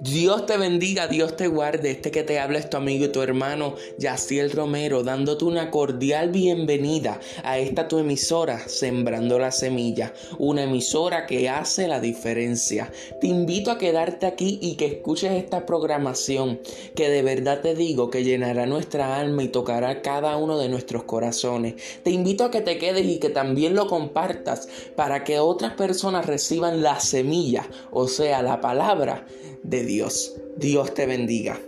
Dios te bendiga, Dios te guarde. Este que te habla es tu amigo y tu hermano Yaciel Romero, dándote una cordial bienvenida a esta tu emisora, Sembrando la Semilla, una emisora que hace la diferencia. Te invito a quedarte aquí y que escuches esta programación, que de verdad te digo que llenará nuestra alma y tocará cada uno de nuestros corazones. Te invito a que te quedes y que también lo compartas para que otras personas reciban la semilla, o sea, la palabra de Dios. Dios te bendiga.